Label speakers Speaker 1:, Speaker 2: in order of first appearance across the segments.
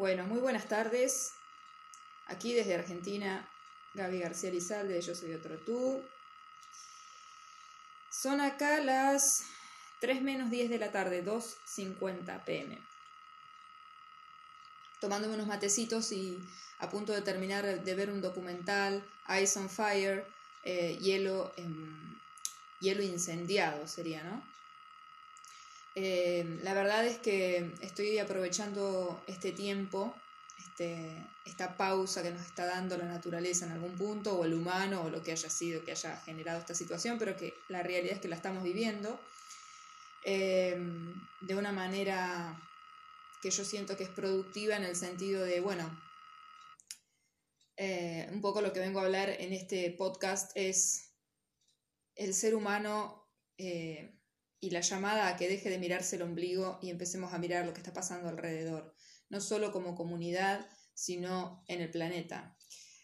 Speaker 1: Bueno, muy buenas tardes. Aquí desde Argentina, Gaby García Lizalde, Yo Soy Otro Tú. Son acá las 3 menos 10 de la tarde, 2.50 pm. Tomándome unos matecitos y a punto de terminar de ver un documental, Ice on Fire, eh, hielo, hielo incendiado sería, ¿no? Eh, la verdad es que estoy aprovechando este tiempo, este, esta pausa que nos está dando la naturaleza en algún punto, o el humano, o lo que haya sido que haya generado esta situación, pero que la realidad es que la estamos viviendo eh, de una manera que yo siento que es productiva en el sentido de, bueno, eh, un poco lo que vengo a hablar en este podcast es el ser humano y la llamada a que deje de mirarse el ombligo y empecemos a mirar lo que está pasando alrededor, no solo como comunidad, sino en el planeta.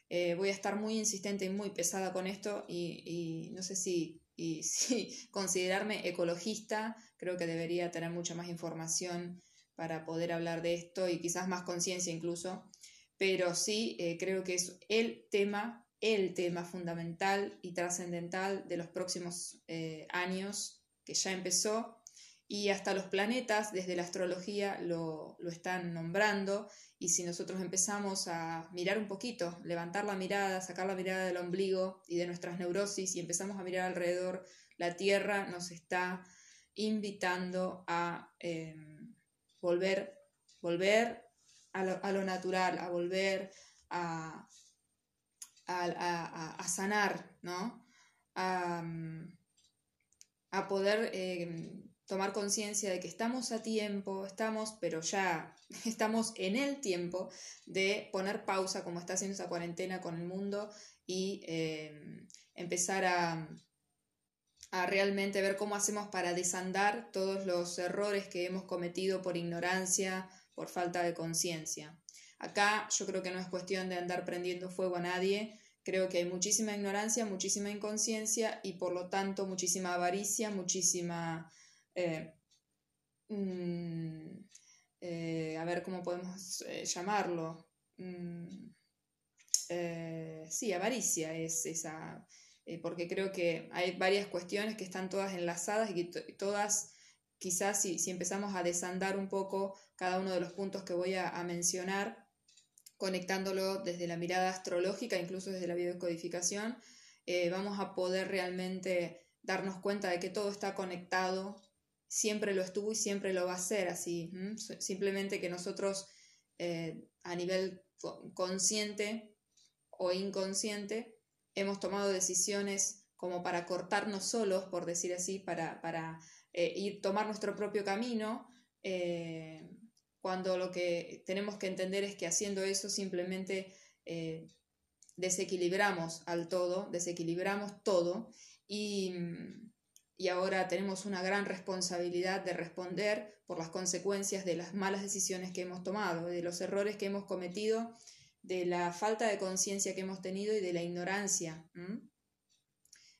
Speaker 1: Eh, voy a estar muy insistente y muy pesada con esto y, no sé si, si considerarme ecologista, creo que debería tener mucha más información para poder hablar de esto y quizás más conciencia incluso, pero sí eh, creo que es el tema, el tema fundamental y trascendental de los próximos eh, años que ya empezó, y hasta los planetas desde la astrología lo, están nombrando, y si nosotros empezamos a mirar un poquito, levantar la mirada, sacar la mirada del ombligo y de nuestras neurosis y empezamos a mirar alrededor, la Tierra nos está invitando a em, volver, volver a lo, natural, a volver a, a, sanar, ¿no? A poder eh, tomar conciencia de que estamos a tiempo, estamos, pero ya estamos en el tiempo de poner pausa como está haciendo esa cuarentena con el mundo y eh, empezar a, a realmente ver cómo hacemos para desandar todos los errores que hemos cometido por ignorancia, por falta de conciencia. Acá yo creo que no es cuestión de andar prendiendo fuego a nadie, Creo que hay muchísima ignorancia, muchísima inconsciencia y por lo tanto muchísima avaricia, muchísima... Eh, mm, eh, a ver cómo podemos eh, llamarlo. Mm, sí, avaricia es esa, porque creo que hay varias cuestiones que están todas enlazadas y todas, quizás si, empezamos a desandar un poco cada uno de los puntos que voy a mencionar, conectándolo desde la mirada astrológica, incluso desde la biodescodificación, eh, vamos a poder realmente darnos cuenta de que todo está conectado, siempre lo estuvo y siempre lo va a ser así. Simplemente que nosotros eh, a nivel consciente o inconsciente hemos tomado decisiones como para cortarnos solos, por decir así, para, para eh, ir tomar nuestro propio camino cuando lo que tenemos que entender es que haciendo eso simplemente eh, desequilibramos al todo, desequilibramos todo y, y, ahora tenemos una gran responsabilidad de responder por las consecuencias de las malas decisiones que hemos tomado, de los errores que hemos cometido, de la falta de conciencia que hemos tenido y de la ignorancia.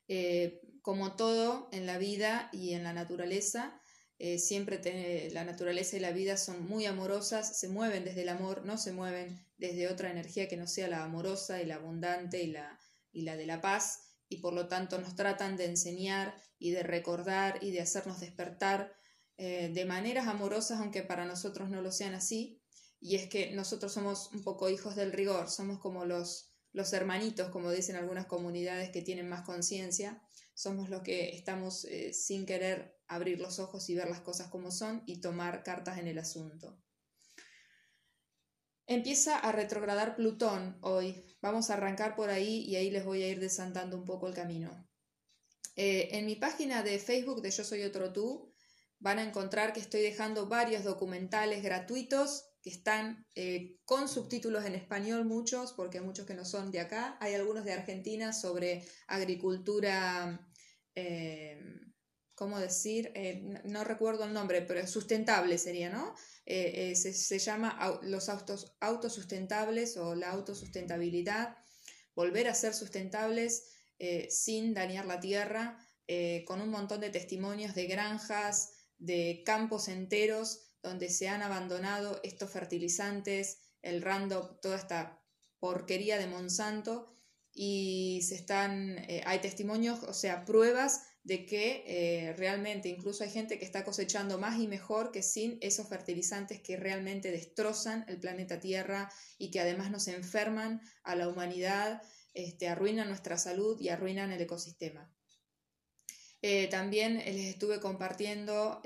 Speaker 1: Eh, como todo en la vida y en la naturaleza, eh, siempre la naturaleza y la vida son muy amorosas, se mueven desde el amor, no se mueven desde otra energía que no sea la amorosa y la abundante y la, y la de la paz, y por lo tanto nos tratan de enseñar y de recordar y de hacernos despertar eh, de maneras amorosas, aunque para nosotros no lo sean así, y es que nosotros somos un poco hijos del rigor, somos como los, los hermanitos, como dicen algunas comunidades que tienen más conciencia, somos los que estamos eh, sin querer abrir los ojos y ver las cosas como son y tomar cartas en el asunto. Empieza a retrogradar Plutón hoy. Vamos a arrancar por ahí y ahí les voy a ir desandando un poco el camino. Eh, en mi página de Facebook de Yo Soy Otro Tú van a encontrar que estoy dejando varios documentales gratuitos que están eh, con subtítulos en español, muchos, porque hay muchos que no son de acá. Hay algunos de Argentina sobre agricultura. Eh, ¿cómo decir? Eh, no recuerdo el nombre, pero sustentable sería, ¿no? Eh, eh, se, llama los autos, autosustentables o la autosustentabilidad, volver a ser sustentables sin dañar la tierra, con un montón de testimonios de granjas, de campos enteros donde se han abandonado estos fertilizantes el Roundup, toda esta porquería de Monsanto y se están, hay testimonios, o sea, pruebas de que eh, realmente incluso hay gente que está cosechando más y mejor que sin esos fertilizantes que realmente destrozan el planeta Tierra y que además nos enferman a la humanidad, este, arruinan nuestra salud y arruinan el ecosistema. Eh, también les estuve compartiendo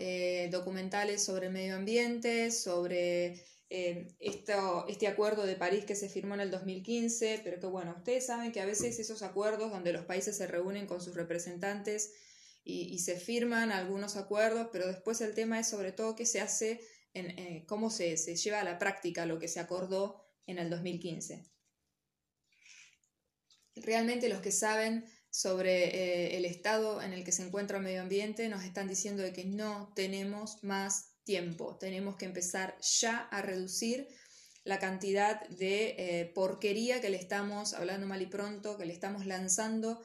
Speaker 1: documentales sobre el medio ambiente, sobre eh, este acuerdo de París que se firmó en el 2015, pero que bueno, ustedes saben que a veces esos acuerdos donde los países se reúnen con sus representantes y, se firman algunos acuerdos, pero después el tema es sobre todo qué se hace, en, eh, cómo se, lleva a la práctica lo que se acordó en el 2015. Realmente los que saben sobre eh, el estado en el que se encuentra el medio ambiente nos están diciendo de que no tenemos más tiempo. Tenemos que empezar ya a reducir la cantidad de eh, porquería que le estamos, hablando mal y pronto, que le estamos lanzando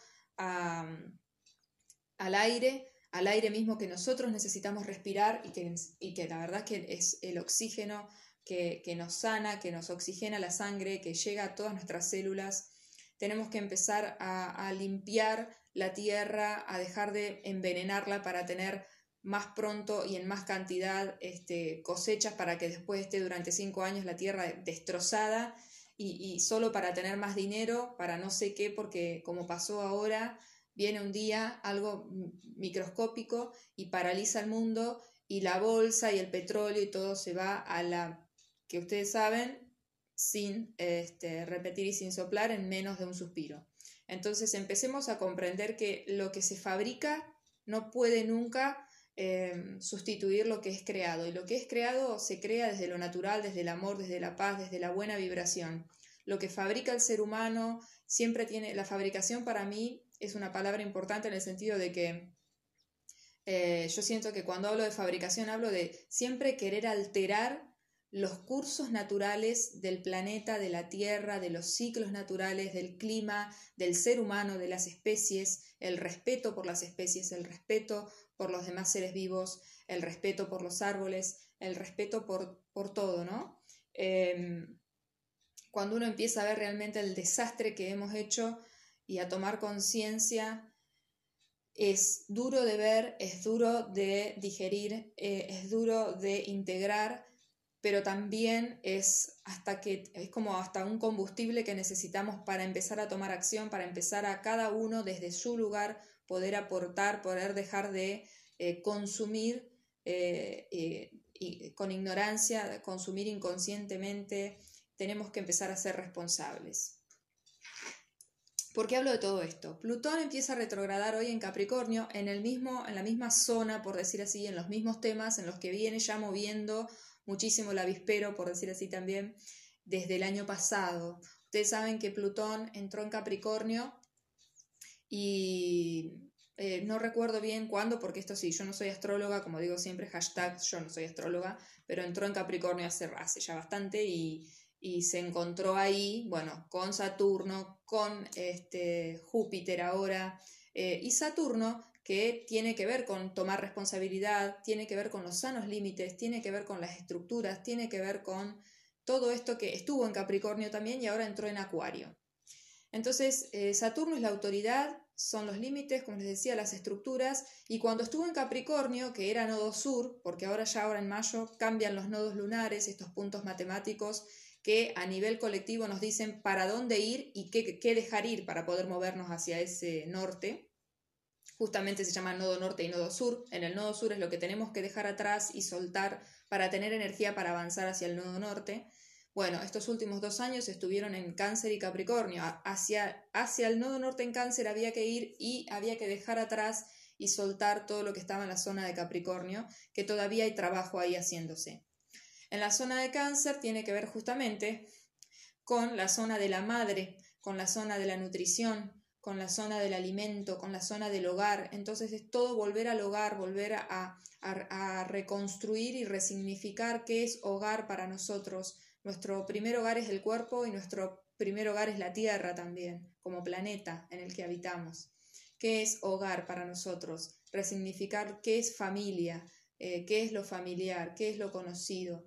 Speaker 1: al aire, al aire mismo que nosotros necesitamos respirar y que, y que la verdad que es el oxígeno que, nos sana, que nos oxigena la sangre, que llega a todas nuestras células. Tenemos que empezar a, a limpiar la tierra, a dejar de envenenarla para tener más pronto y en más cantidad este, cosechas para que después esté durante cinco años la tierra destrozada y, solo para tener más dinero, para no sé qué, porque como pasó ahora, viene un día algo microscópico y paraliza el mundo y la bolsa y el petróleo y todo se va a la que ustedes saben sin este, repetir y sin soplar en menos de un suspiro. Entonces empecemos a comprender que lo que se fabrica no puede nunca Em, sustituir lo que es creado. Y lo que es creado se crea desde lo natural, desde el amor, desde la paz, desde la buena vibración. Lo que fabrica el ser humano siempre tiene, la fabricación para mí es una palabra importante en el sentido de que eh, yo siento que cuando hablo de fabricación hablo de siempre querer alterar los cursos naturales del planeta, de la Tierra, de los ciclos naturales, del clima, del ser humano, de las especies, el respeto por las especies, el respeto por los demás seres vivos, el respeto por los árboles, el respeto por, por todo, ¿no? Em, cuando uno empieza a ver realmente el desastre que hemos hecho y a tomar conciencia, es duro de ver, es duro de digerir, eh, es duro de integrar, pero también es hasta que es como hasta un combustible que necesitamos para empezar a tomar acción, para empezar a cada uno desde su lugar poder aportar, poder dejar de eh, consumir eh, con ignorancia, consumir inconscientemente, tenemos que empezar a ser responsables. ¿Por qué hablo de todo esto? Plutón empieza a retrogradar hoy en Capricornio en, el mismo, en la misma zona, por decir así, en los mismos temas en los que viene ya moviendo muchísimo el avispero, por decir así también, desde el año pasado. Ustedes saben que Plutón entró en Capricornio y eh, no recuerdo bien cuándo, porque esto sí, yo no soy astróloga, como digo siempre, hashtag yo no soy astróloga, pero entró en Capricornio hace, hace ya bastante y, se encontró ahí, bueno, con Saturno, con este, Júpiter ahora, eh, y Saturno que tiene que ver con tomar responsabilidad, tiene que ver con los sanos límites, tiene que ver con las estructuras, tiene que ver con todo esto que estuvo en Capricornio también y ahora entró en Acuario. Entonces, eh, Saturno es la autoridad, son los límites, como les decía, las estructuras, y cuando estuvo en Capricornio, que era nodo sur, porque ahora ya ahora en mayo cambian los nodos lunares, estos puntos matemáticos que a nivel colectivo nos dicen para dónde ir y qué, qué dejar ir para poder movernos hacia ese norte justamente se llama nodo norte y nodo sur. En el nodo sur es lo que tenemos que dejar atrás y soltar para tener energía para avanzar hacia el nodo norte. Bueno, estos últimos dos años estuvieron en Cáncer y Capricornio. Hacia, hacia el nodo norte en Cáncer había que ir y había que dejar atrás y soltar todo lo que estaba en la zona de Capricornio, que todavía hay trabajo ahí haciéndose. En la zona de Cáncer tiene que ver justamente con la zona de la madre, con la zona de la nutrición, con la zona del alimento, con la zona del hogar. Entonces es todo volver al hogar, volver a, reconstruir y resignificar qué es hogar para nosotros. Nuestro primer hogar es el cuerpo y nuestro primer hogar es la tierra también, como planeta en el que habitamos. ¿Qué es hogar para nosotros? Resignificar qué es familia, eh, qué es lo familiar, qué es lo conocido.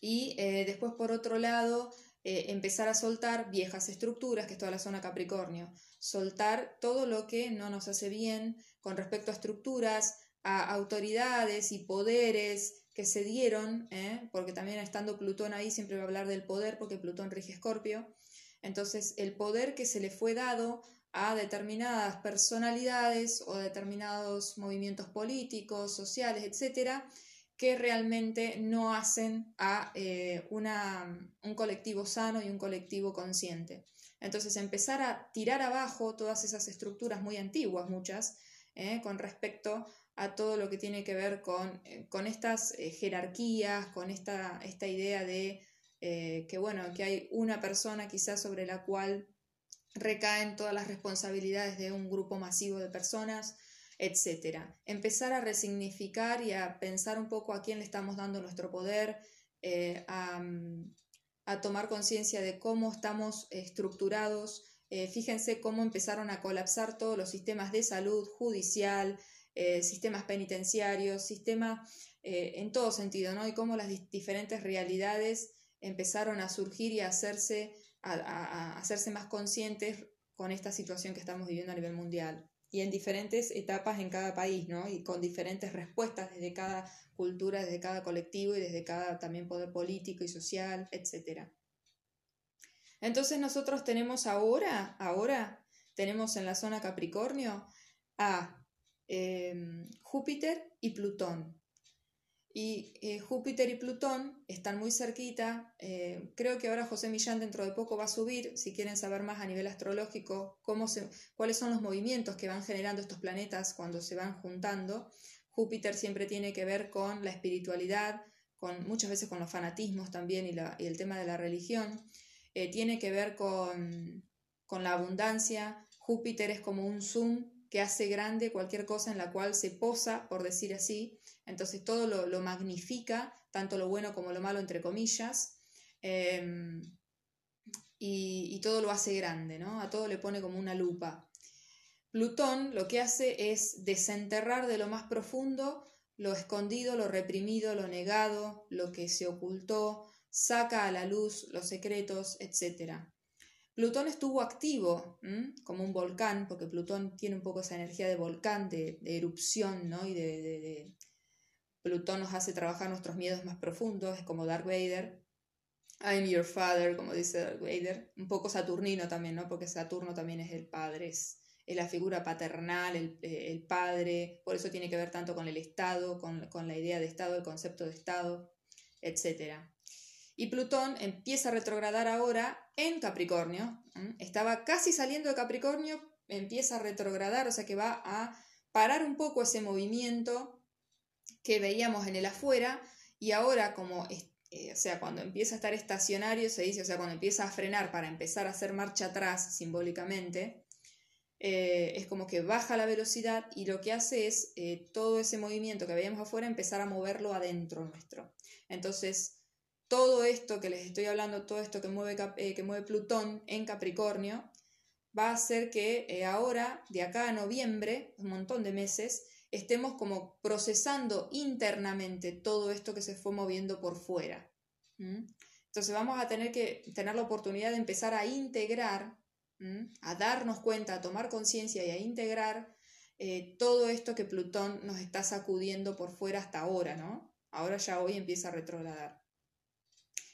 Speaker 1: Y eh, después, por otro lado, eh, empezar a soltar viejas estructuras, que es toda la zona Capricornio. Soltar todo lo que no nos hace bien con respecto a estructuras, a autoridades y poderes que se dieron, ¿eh? porque también estando Plutón ahí siempre va a hablar del poder, porque Plutón rige Escorpio. Entonces, el poder que se le fue dado a determinadas personalidades o determinados movimientos políticos, sociales, etcétera, que realmente no hacen a eh, un colectivo sano y un colectivo consciente. Entonces, empezar a tirar abajo todas esas estructuras muy antiguas, muchas, ¿eh? con respecto a todo lo que tiene que ver con, eh, con estas jerarquías, con esta, esta idea de que, bueno, que hay una persona quizás sobre la cual recaen todas las responsabilidades de un grupo masivo de personas, etc. Empezar a resignificar y a pensar un poco a quién le estamos dando nuestro poder, eh, a, tomar conciencia de cómo estamos estructurados. Eh, fíjense cómo empezaron a colapsar todos los sistemas de salud, judicial, eh, sistemas penitenciarios, sistemas en todo sentido, ¿no? Y cómo las diferentes realidades empezaron a surgir y a hacerse a, hacerse más conscientes con esta situación que estamos viviendo a nivel mundial y en diferentes etapas en cada país, ¿no? Y con diferentes respuestas desde cada cultura, desde cada colectivo y desde cada también poder político y social, etc. Entonces nosotros tenemos ahora, ahora tenemos en la zona Capricornio a em, Júpiter y Plutón. Y eh, Júpiter y Plutón están muy cerquita. Eh, creo que ahora José Millán dentro de poco va a subir, si quieren saber más a nivel astrológico, cómo cuáles son los movimientos que van generando estos planetas cuando se van juntando. Júpiter siempre tiene que ver con la espiritualidad, con, muchas veces con los fanatismos también y, la, y el tema de la religión. Eh, tiene que ver con, con la abundancia. Júpiter es como un zoom que hace grande cualquier cosa en la cual se posa, por decir así, entonces todo lo, magnifica, tanto lo bueno como lo malo, entre comillas, em, y, todo lo hace grande, ¿no? A todo le pone como una lupa. Plutón lo que hace es desenterrar de lo más profundo lo escondido, lo reprimido, lo negado, lo que se ocultó, saca a la luz los secretos, etc. Plutón estuvo activo como un volcán, porque Plutón tiene un poco esa energía de volcán, de, erupción, ¿no? Y de, Plutón nos hace trabajar nuestros miedos más profundos, es como Dark Vader. I'm your father, como dice Dark Vader. Un poco saturnino también, ¿no? Porque Saturno también es el padre, es, la figura paternal, el, padre. Por eso tiene que ver tanto con el Estado, con, con la idea de Estado, el concepto de Estado, etc. Y Plutón empieza a retrogradar ahora en Capricornio. Estaba casi saliendo de Capricornio, empieza a retrogradar, o sea que va a parar un poco ese movimiento que veíamos en el afuera y ahora como, eh, o sea, cuando empieza a estar estacionario, se dice, o sea, cuando empieza a frenar para empezar a hacer marcha atrás simbólicamente, eh, es como que baja la velocidad y lo que hace es eh, todo ese movimiento que veíamos afuera empezar a moverlo adentro nuestro. Entonces, todo esto que les estoy hablando, todo esto que mueve, que mueve Plutón en Capricornio, va a hacer que ahora, de acá a noviembre, un montón de meses, estemos como procesando internamente todo esto que se fue moviendo por fuera. Entonces vamos a tener que tener la oportunidad de empezar a integrar, a darnos cuenta, a tomar conciencia y a integrar eh, todo esto que Plutón nos está sacudiendo por fuera hasta ahora, ¿no? Ahora ya hoy empieza a retrogradar.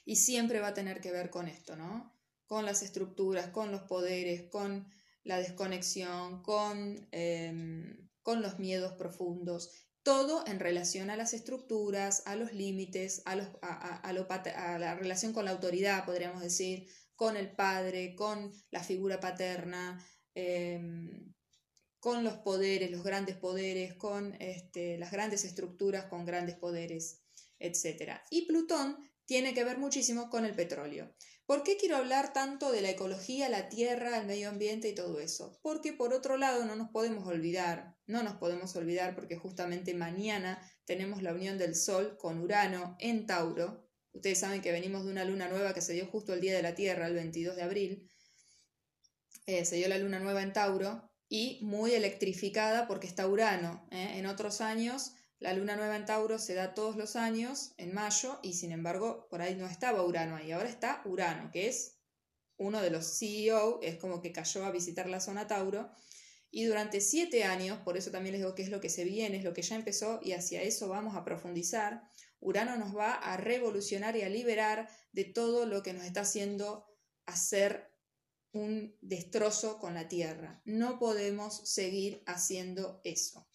Speaker 1: Y siempre va a tener que ver con esto, ¿no? Con las estructuras, con los poderes, con la desconexión, con em, con los miedos profundos, todo en relación a las estructuras, a los límites, a, la relación con la autoridad, podríamos decir, con el padre, con la figura paterna, em, con los poderes, los grandes poderes, con este, las grandes estructuras, con grandes poderes, etc. Y Plutón tiene que ver muchísimo con el petróleo. ¿Por qué quiero hablar tanto de la ecología, la tierra, el medio ambiente y todo eso? Porque por otro lado no nos podemos olvidar, no nos podemos olvidar porque justamente mañana tenemos la unión del Sol con Urano en Tauro. Ustedes saben que venimos de una luna nueva que se dio justo el día de la Tierra, el 22 de abril. Eh, se dio la luna nueva en Tauro y muy electrificada porque está Urano. ¿eh? En otros años La luna nueva en Tauro se da todos los años, en mayo, y sin embargo, por ahí no estaba Urano ahí. Ahora está Urano, que es uno de los CEO, es como que cayó a visitar la zona Tauro. Y durante siete años, por eso también les digo que es lo que se viene, es lo que ya empezó, y hacia eso vamos a profundizar. Urano nos va a revolucionar y a liberar de todo lo que nos está haciendo hacer un destrozo con la Tierra. No podemos seguir haciendo eso.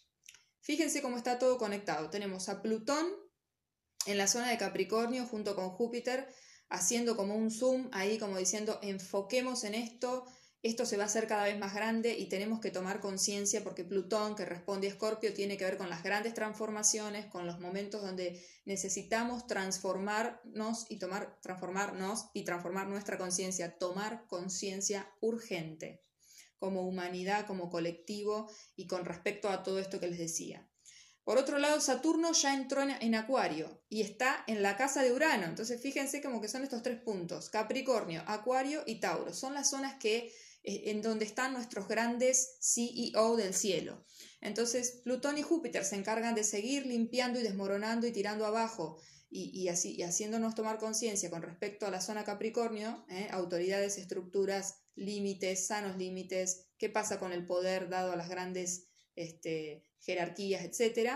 Speaker 1: Fíjense cómo está todo conectado. Tenemos a Plutón en la zona de Capricornio junto con Júpiter haciendo como un zoom ahí como diciendo enfoquemos en esto, esto se va a hacer cada vez más grande y tenemos que tomar conciencia porque Plutón, que responde a Escorpio, tiene que ver con las grandes transformaciones, con los momentos donde necesitamos transformarnos y tomar, transformarnos y transformar nuestra conciencia, tomar conciencia urgente como humanidad, como colectivo y con respecto a todo esto que les decía. Por otro lado, Saturno ya entró en, Acuario y está en la casa de Urano. Entonces, fíjense como que son estos tres puntos, Capricornio, Acuario y Tauro. Son las zonas que eh, en donde están nuestros grandes CEO del cielo. Entonces, Plutón y Júpiter se encargan de seguir limpiando y desmoronando y tirando abajo y, así, y haciéndonos tomar conciencia con respecto a la zona Capricornio, ¿eh? autoridades, estructuras, límites, sanos límites, qué pasa con el poder dado a las grandes este, jerarquías, etc.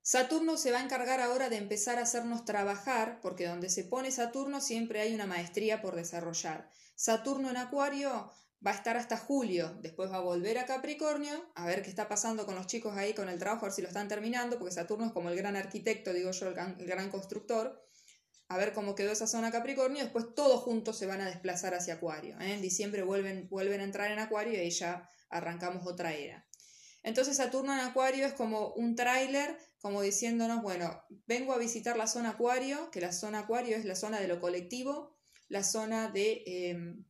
Speaker 1: Saturno se va a encargar ahora de empezar a hacernos trabajar, porque donde se pone Saturno siempre hay una maestría por desarrollar. Saturno en Acuario va a estar hasta julio, después va a volver a Capricornio, a ver qué está pasando con los chicos ahí con el trabajo, a ver si lo están terminando, porque Saturno es como el gran arquitecto, digo yo, el gran, constructor, a ver cómo quedó esa zona Capricornio, después todos juntos se van a desplazar hacia Acuario. ¿eh? En diciembre vuelven, vuelven a entrar en Acuario y ahí ya arrancamos otra era. Entonces Saturno en Acuario es como un tráiler, como diciéndonos, bueno, vengo a visitar la zona Acuario, que la zona Acuario es la zona de lo colectivo, la zona de, em,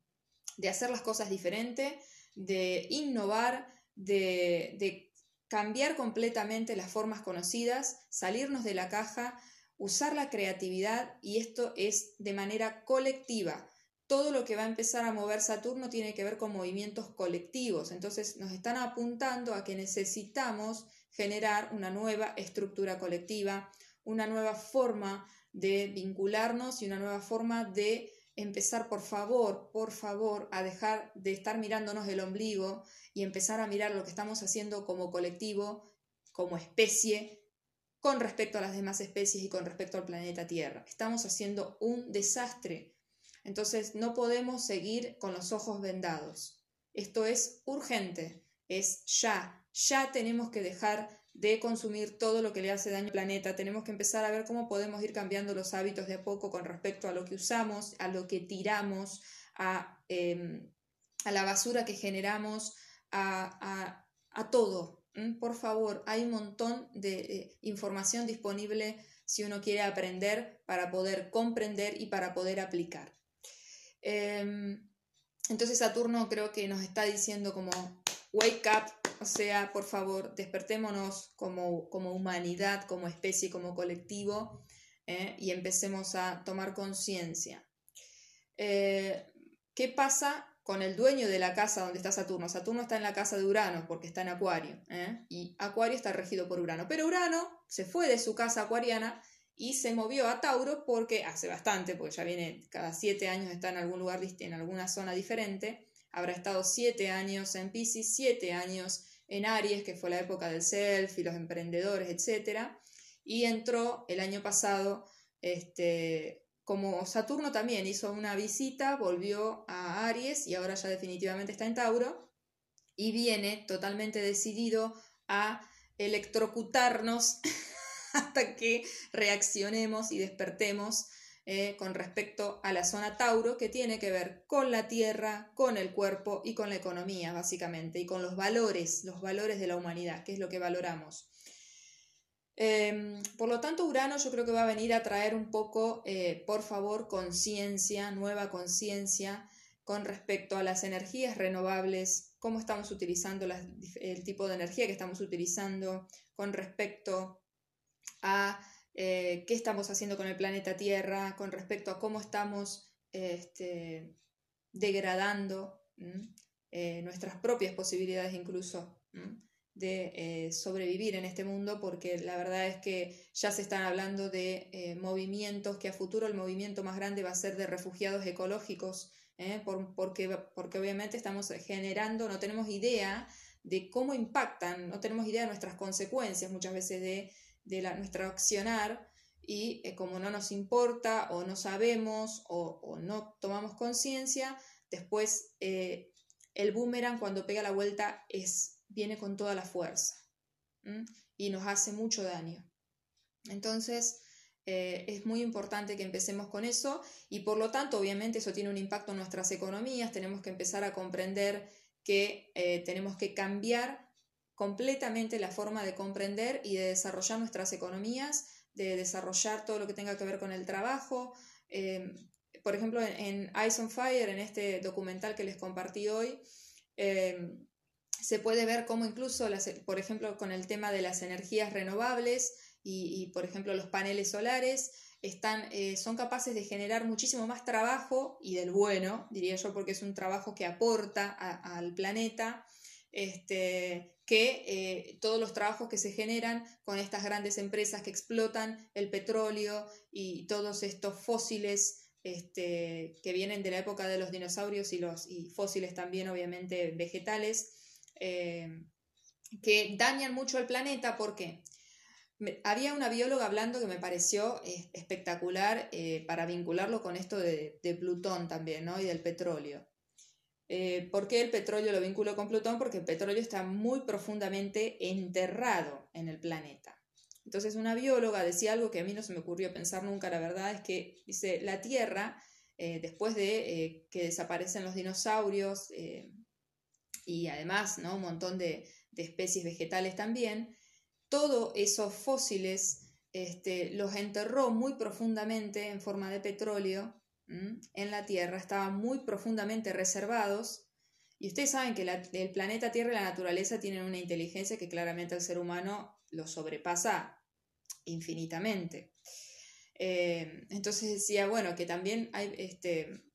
Speaker 1: de hacer las cosas diferente, de innovar, de, de cambiar completamente las formas conocidas, salirnos de la caja, usar la creatividad y esto es de manera colectiva. Todo lo que va a empezar a mover Saturno tiene que ver con movimientos colectivos. Entonces nos están apuntando a que necesitamos generar una nueva estructura colectiva, una nueva forma de vincularnos y una nueva forma de empezar, por favor, por favor, a dejar de estar mirándonos el ombligo y empezar a mirar lo que estamos haciendo como colectivo, como especie, con respecto a las demás especies y con respecto al planeta Tierra. Estamos haciendo un desastre. Entonces no podemos seguir con los ojos vendados. Esto es urgente, es ya. Ya tenemos que dejar de consumir todo lo que le hace daño al planeta. Tenemos que empezar a ver cómo podemos ir cambiando los hábitos de a poco con respecto a lo que usamos, a lo que tiramos, a, em, la basura que generamos, a, todo. Por favor, hay un montón de eh, información disponible si uno quiere aprender para poder comprender y para poder aplicar. Em, entonces Saturno creo que nos está diciendo como wake up, o sea, por favor, despertémonos como, humanidad, como especie, como colectivo, ¿eh? y empecemos a tomar conciencia. Eh, ¿Qué pasa con el dueño de la casa donde está Saturno? Saturno está en la casa de Urano porque está en Acuario, ¿eh? y Acuario está regido por Urano. Pero Urano se fue de su casa acuariana y se movió a Tauro porque hace bastante, porque ya viene cada siete años, está en algún lugar, en alguna zona diferente Habrá estado siete años en Pisces, siete años en Aries, que fue la época del self y los emprendedores, etc. Y entró el año pasado, este, como Saturno también hizo una visita, volvió a Aries y ahora ya definitivamente está en Tauro y viene totalmente decidido a electrocutarnos hasta que reaccionemos y despertemos eh, con respecto a la zona Tauro, que tiene que ver con la tierra, con el cuerpo y con la economía, básicamente, y con los valores, los valores de la humanidad, que es lo que valoramos. Em, por lo tanto, Urano yo creo que va a venir a traer un poco, eh, por favor, conciencia, nueva conciencia con respecto a las energías renovables, cómo estamos utilizando el tipo de energía que estamos utilizando, con respecto a eh, qué estamos haciendo con el planeta Tierra, con respecto a cómo estamos este, degradando eh, nuestras propias posibilidades incluso. de eh, sobrevivir en este mundo porque la verdad es que ya se están hablando de movimientos que a futuro el movimiento más grande va a ser de refugiados ecológicos ¿eh? porque, porque obviamente estamos generando, no tenemos idea de cómo impactan, no tenemos idea de nuestras consecuencias muchas veces de, de la, nuestro accionar y como no nos importa o no sabemos o, no tomamos conciencia, después el boomerang cuando pega la vuelta es viene con toda la fuerza y nos hace mucho daño. Entonces, eh, es muy importante que empecemos con eso y por lo tanto, obviamente, eso tiene un impacto en nuestras economías. Tenemos que empezar a comprender que eh, tenemos que cambiar completamente la forma de comprender y de desarrollar nuestras economías, de desarrollar todo lo que tenga que ver con el trabajo. Eh, por ejemplo, en, en, Eyes on Fire, en este documental que les compartí hoy, se puede ver cómo incluso, por ejemplo, con el tema de las energías renovables y, por ejemplo, los paneles solares, están, eh, son capaces de generar muchísimo más trabajo y del bueno, diría yo, porque es un trabajo que aporta al planeta, este, que eh, todos los trabajos que se generan con estas grandes empresas que explotan el petróleo y todos estos fósiles este, que vienen de la época de los dinosaurios y los y fósiles también, obviamente, vegetales eh, que dañan mucho al planeta. porque había una bióloga hablando que me pareció eh, espectacular para vincularlo con esto de, Plutón también, ¿no? Y del petróleo. ¿Por qué el petróleo lo vinculo con Plutón? Porque el petróleo está muy profundamente enterrado en el planeta. Entonces una bióloga decía algo que a mí no se me ocurrió pensar nunca, la verdad es que dice, la Tierra, después de que desaparecen los dinosaurios, y además ¿no? un montón de, especies vegetales también, todos esos fósiles este, los enterró muy profundamente en forma de petróleo en la Tierra, estaban muy profundamente reservados. Y ustedes saben que el planeta Tierra y la naturaleza tienen una inteligencia que claramente el ser humano lo sobrepasa infinitamente. Eh, entonces decía, bueno, que también hay, este,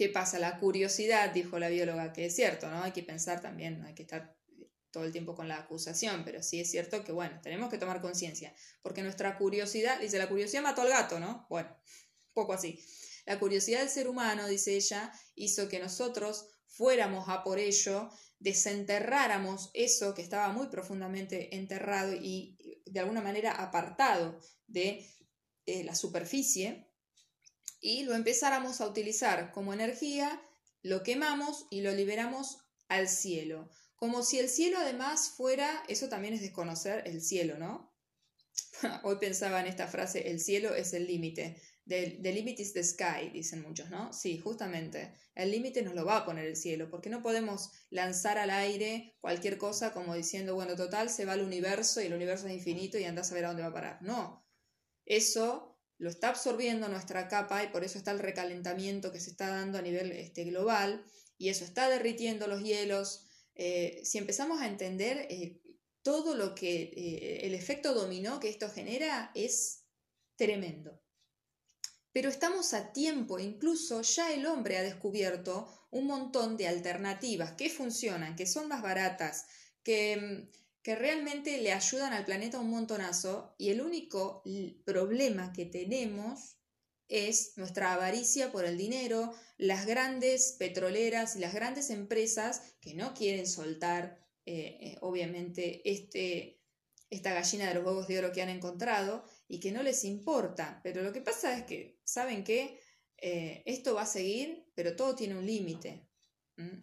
Speaker 1: ¿Qué pasa? La curiosidad, dijo la bióloga, que es cierto, ¿no? Hay que pensar también, no hay que estar todo el tiempo con la acusación, pero sí es cierto que, bueno, tenemos que tomar conciencia, porque nuestra curiosidad, dice, la curiosidad mató al gato, ¿no? Bueno, poco así. La curiosidad del ser humano, dice ella, hizo que nosotros fuéramos a por ello, desenterráramos eso que estaba muy profundamente enterrado y de alguna manera apartado de eh, la superficie, y lo empezáramos a utilizar como energía, lo quemamos y lo liberamos al cielo. Como si el cielo además fuera, eso también es desconocer el cielo, ¿no? Hoy pensaba en esta frase, el cielo es el límite. The, limit is the sky, dicen muchos, ¿no? Sí, justamente. El límite nos lo va a poner el cielo, porque no podemos lanzar al aire cualquier cosa como diciendo, bueno, total, se va al universo y el universo es infinito y andás a ver a dónde va a parar. No. Eso lo está absorbiendo nuestra capa y por eso está el recalentamiento que se está dando a nivel este, global y eso está derritiendo los hielos. Eh, si empezamos a entender eh, todo lo que eh, el efecto dominó que esto genera es tremendo. Pero estamos a tiempo, incluso ya el hombre ha descubierto un montón de alternativas que funcionan, que son más baratas, que mm, que realmente le ayudan al planeta un montonazo y el único problema que tenemos es nuestra avaricia por el dinero, las grandes petroleras y las grandes empresas que no quieren soltar, eh, eh, obviamente, este, esta gallina de los huevos de oro que han encontrado y que no les importa. Pero lo que pasa es que, ¿saben qué? Eh, esto va a seguir, pero todo tiene un límite.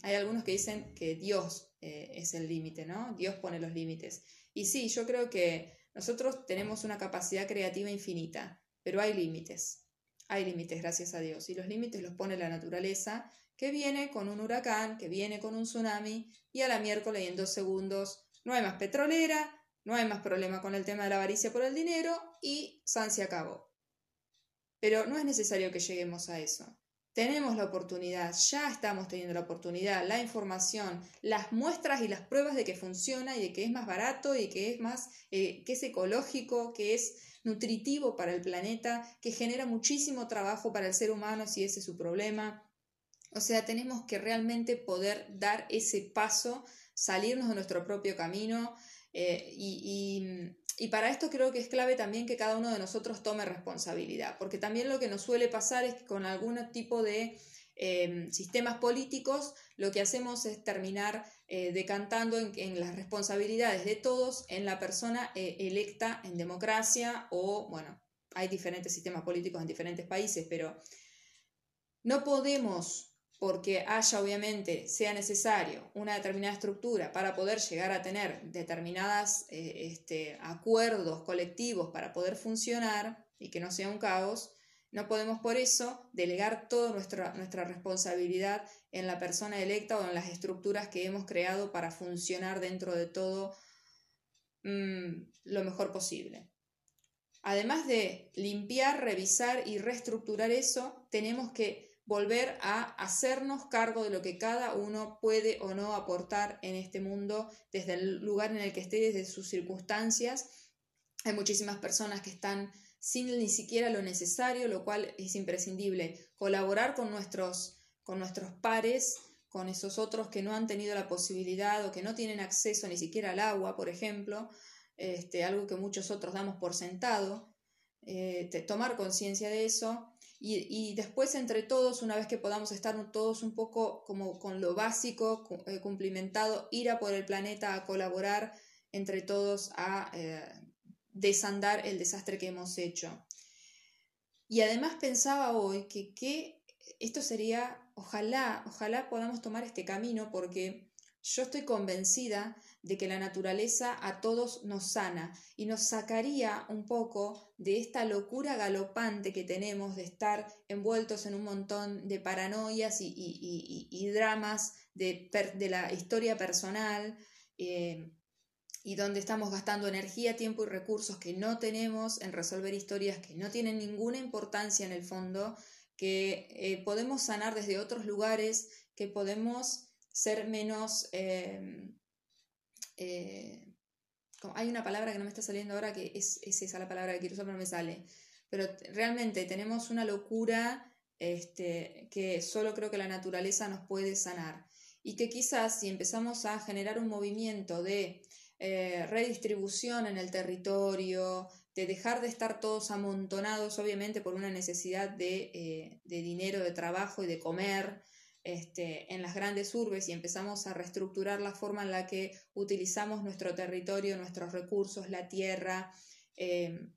Speaker 1: Hay algunos que dicen que Dios eh, es el límite, ¿no? Dios pone los límites. Y sí, yo creo que nosotros tenemos una capacidad creativa infinita, pero hay límites. Hay límites, gracias a Dios. Y los límites los pone la naturaleza, que viene con un huracán, que viene con un tsunami, y a la miércoles en dos segundos no hay más petrolera, no hay más problema con el tema de la avaricia por el dinero, y San se acabó. Pero no es necesario que lleguemos a eso. Tenemos la oportunidad, ya estamos teniendo la oportunidad, la información, las muestras y las pruebas de que funciona y de que es más barato y que es más, eh, que es ecológico, que es nutritivo para el planeta, que genera muchísimo trabajo para el ser humano si ese es su problema. O sea, tenemos que realmente poder dar ese paso salirnos de nuestro propio camino eh, y, y, para esto creo que es clave también que cada uno de nosotros tome responsabilidad, porque también lo que nos suele pasar es que con algún tipo de em, sistemas políticos lo que hacemos es terminar eh, decantando en, las responsabilidades de todos en la persona eh, electa en democracia o, bueno, hay diferentes sistemas políticos en diferentes países, pero no podemos porque haya obviamente, sea necesario una determinada estructura para poder llegar a tener determinados eh, este, acuerdos colectivos para poder funcionar y que no sea un caos, no podemos por eso delegar toda nuestra, nuestra responsabilidad en la persona electa o en las estructuras que hemos creado para funcionar dentro de todo mm, lo mejor posible. Además de limpiar, revisar y reestructurar eso, tenemos que volver a hacernos cargo de lo que cada uno puede o no aportar en este mundo desde el lugar en el que esté, desde sus circunstancias. Hay muchísimas personas que están sin ni siquiera lo necesario, lo cual es imprescindible. Colaborar con nuestros, con nuestros pares, con esos otros que no han tenido la posibilidad o que no tienen acceso ni siquiera al agua, por ejemplo, este, algo que muchos otros damos por sentado. Eh, tomar conciencia de eso y, después entre todos, una vez que podamos estar todos un poco como con lo básico eh, cumplimentado, ir a por el planeta a colaborar entre todos a eh, desandar el desastre que hemos hecho. Y además pensaba hoy que, que esto sería, ojalá, ojalá podamos tomar este camino porque yo estoy convencida de que la naturaleza a todos nos sana y nos sacaría un poco de esta locura galopante que tenemos de estar envueltos en un montón de paranoias y, dramas de, la historia personal eh, y donde estamos gastando energía, tiempo y recursos que no tenemos en resolver historias que no tienen ninguna importancia en el fondo, que eh, podemos sanar desde otros lugares, que podemos ser menos... Eh, eh, hay una palabra que no me está saliendo ahora que es, esa la palabra que quiero usar, pero no me sale. Pero realmente tenemos una locura este, que solo creo que la naturaleza nos puede sanar. Y que quizás si empezamos a generar un movimiento de eh, redistribución en el territorio, de dejar de estar todos amontonados, obviamente por una necesidad de, eh, de dinero, de trabajo y de comer, este, en las grandes urbes y empezamos a reestructurar la forma en la que utilizamos nuestro territorio, nuestros recursos, la tierra, eh,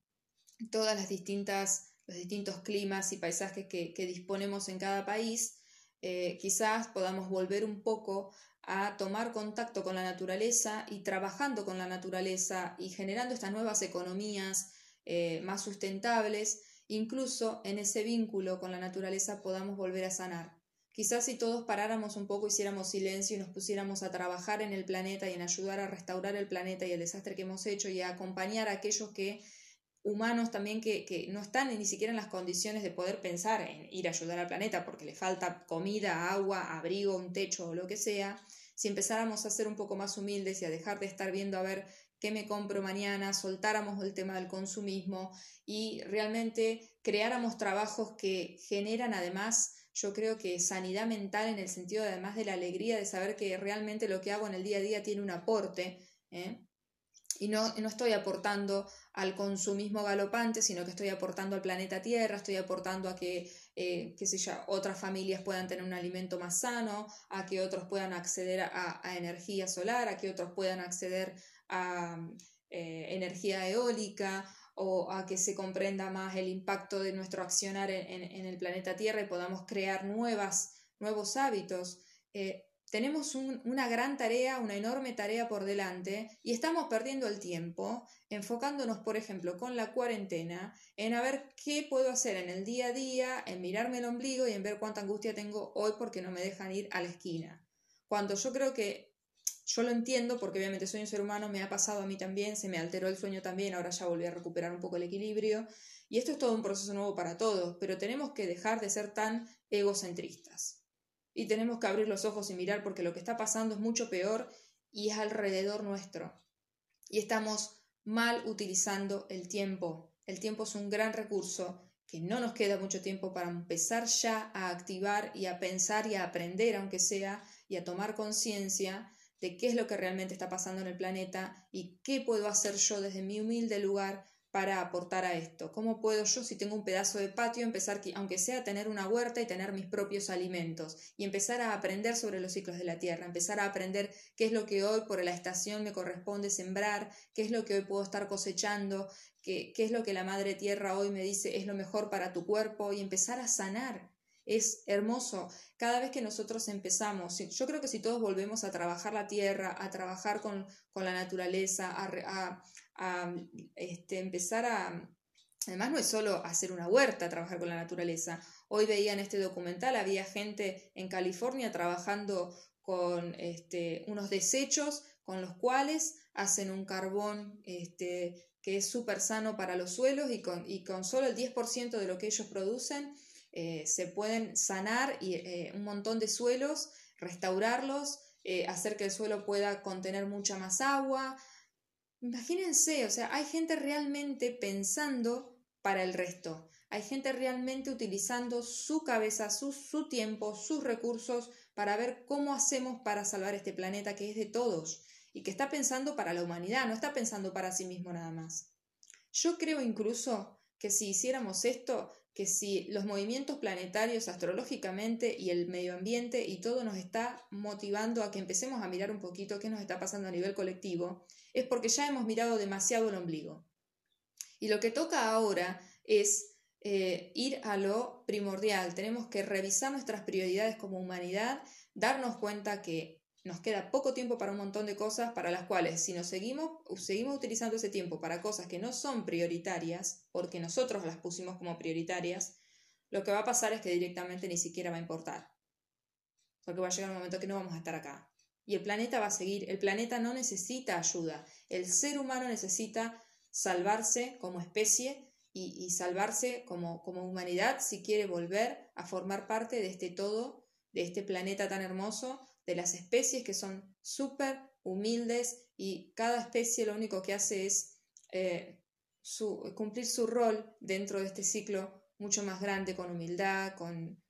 Speaker 1: todas las distintas, los distintos climas y paisajes que, disponemos en cada país, eh, quizás podamos volver un poco a tomar contacto con la naturaleza y trabajando con la naturaleza y generando estas nuevas economías eh, más sustentables, incluso en ese vínculo con la naturaleza podamos volver a sanar. Quizás si todos paráramos un poco, hiciéramos silencio y nos pusiéramos a trabajar en el planeta y en ayudar a restaurar el planeta y el desastre que hemos hecho y a acompañar a aquellos que humanos también que, no están ni siquiera en las condiciones de poder pensar en ir a ayudar al planeta porque le falta comida, agua, abrigo, un techo o lo que sea, si empezáramos a ser un poco más humildes y a dejar de estar viendo a ver qué me compro mañana, soltáramos el tema del consumismo y realmente creáramos trabajos que generan además yo creo que sanidad mental en el sentido además de la alegría de saber que realmente lo que hago en el día a día tiene un aporte. ¿eh? Y no, no estoy aportando al consumismo galopante, sino que estoy aportando al planeta Tierra, estoy aportando a que, eh, qué sé yo, otras familias puedan tener un alimento más sano, a que otros puedan acceder a, energía solar, a que otros puedan acceder a eh, energía eólica o a que se comprenda más el impacto de nuestro accionar en, el planeta Tierra y podamos crear nuevas, nuevos hábitos. Eh, tenemos una gran tarea, una enorme tarea por delante y estamos perdiendo el tiempo enfocándonos, por ejemplo, con la cuarentena, en a ver qué puedo hacer en el día a día, en mirarme el ombligo y en ver cuánta angustia tengo hoy porque no me dejan ir a la esquina. Cuando yo creo que yo lo entiendo porque obviamente soy un ser humano, me ha pasado a mí también, se me alteró el sueño también, ahora ya volví a recuperar un poco el equilibrio. Y esto es todo un proceso nuevo para todos, pero tenemos que dejar de ser tan egocentristas. Y tenemos que abrir los ojos y mirar porque lo que está pasando es mucho peor y es alrededor nuestro. Y estamos mal utilizando el tiempo. El tiempo es un gran recurso que no nos queda mucho tiempo para empezar ya a activar y a pensar y a aprender, aunque sea, y a tomar conciencia de qué es lo que realmente está pasando en el planeta y qué puedo hacer yo desde mi humilde lugar para aportar a esto? ¿Cómo puedo yo, si tengo un pedazo de patio, empezar, aunque sea tener una huerta y tener mis propios alimentos y empezar a aprender sobre los ciclos de la tierra, empezar a aprender qué es lo que hoy por la estación me corresponde sembrar, qué es lo que hoy puedo estar cosechando, qué, qué es lo que la madre tierra hoy me dice es lo mejor para tu cuerpo y empezar a sanar? Es hermoso. Cada vez que nosotros empezamos, yo creo que si todos volvemos a trabajar la tierra, a trabajar con, con la naturaleza, a, a este, empezar a... Además no es solo hacer una huerta, trabajar con la naturaleza. Hoy veía en este documental, había gente en California trabajando con este, unos desechos con los cuales hacen un carbón este, que es súper sano para los suelos y con, y con solo el 10% de lo que ellos producen eh, se pueden sanar y, eh, un montón de suelos, restaurarlos, eh, hacer que el suelo pueda contener mucha más agua, Imagínense, o sea, hay gente realmente pensando para el resto. Hay gente realmente utilizando su cabeza, su, su, tiempo, sus recursos para ver cómo hacemos para salvar este planeta que es de todos y que está pensando para la humanidad, no está pensando para sí mismo nada más. Yo creo incluso que si hiciéramos esto, que si los movimientos planetarios astrológicamente y el medio ambiente y todo nos está motivando a que empecemos a mirar un poquito qué nos está pasando a nivel colectivo, es porque ya hemos mirado demasiado el ombligo. Y lo que toca ahora es eh, ir a lo primordial. Tenemos que revisar nuestras prioridades como humanidad, darnos cuenta que nos queda poco tiempo para un montón de cosas para las cuales si nos seguimos, seguimos utilizando ese tiempo para cosas que no son prioritarias, porque nosotros las pusimos como prioritarias, lo que va a pasar es que directamente ni siquiera va a importar. Porque va a llegar un momento que no vamos a estar acá. Y el planeta va a seguir. El planeta no necesita ayuda. El ser humano necesita salvarse como especie y, salvarse como, como humanidad si quiere volver a formar parte de este todo, de este planeta tan hermoso de las especies que son súper humildes y cada especie lo único que hace es eh, cumplir su rol dentro de este ciclo mucho más grande, con humildad, con,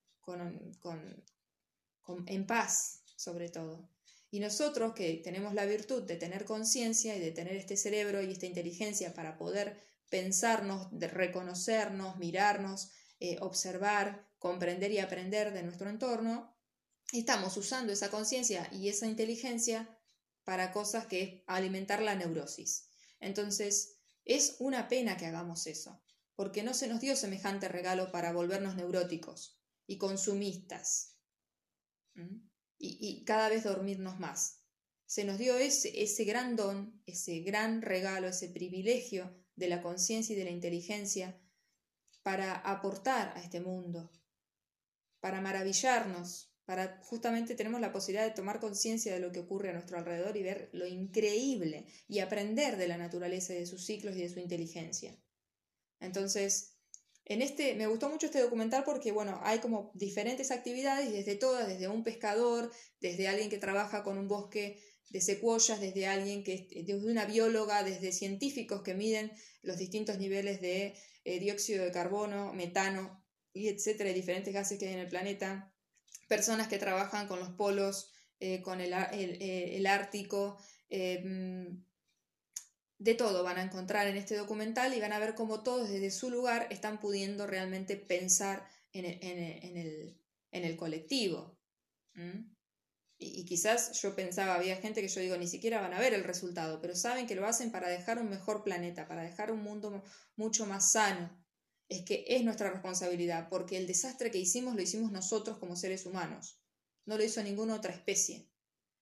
Speaker 1: en paz sobre todo. Y nosotros que tenemos la virtud de tener conciencia y de tener este cerebro y esta inteligencia para poder pensarnos, reconocernos, mirarnos, eh, observar, comprender y aprender de nuestro entorno, estamos usando esa conciencia y esa inteligencia para cosas que es alimentar la neurosis. Entonces, es una pena que hagamos eso, porque no se nos dio semejante regalo para volvernos neuróticos y consumistas y, cada vez dormirnos más. Se nos dio ese, ese gran don, ese gran regalo, ese privilegio de la conciencia y de la inteligencia para aportar a este mundo, para maravillarnos para justamente tenemos la posibilidad de tomar conciencia de lo que ocurre a nuestro alrededor y ver lo increíble y aprender de la naturaleza y de sus ciclos y de su inteligencia. Entonces, en este me gustó mucho este documental porque bueno, hay como diferentes actividades desde todas, desde un pescador, desde alguien que trabaja con un bosque de secuoyas, desde alguien que desde una bióloga, desde científicos que miden los distintos niveles de eh, dióxido de carbono, metano y etcétera, diferentes gases que hay en el planeta personas que trabajan con los polos, eh, con el, el, Ártico, em, de todo van a encontrar en este documental y van a ver cómo todos desde su lugar están pudiendo realmente pensar en el, en el, colectivo. Y, y, quizás yo pensaba, había gente que yo digo, ni siquiera van a ver el resultado, pero saben que lo hacen para dejar un mejor planeta, para dejar un mundo mucho más sano, es que es nuestra responsabilidad, porque el desastre que hicimos lo hicimos nosotros como seres humanos, no lo hizo ninguna otra especie.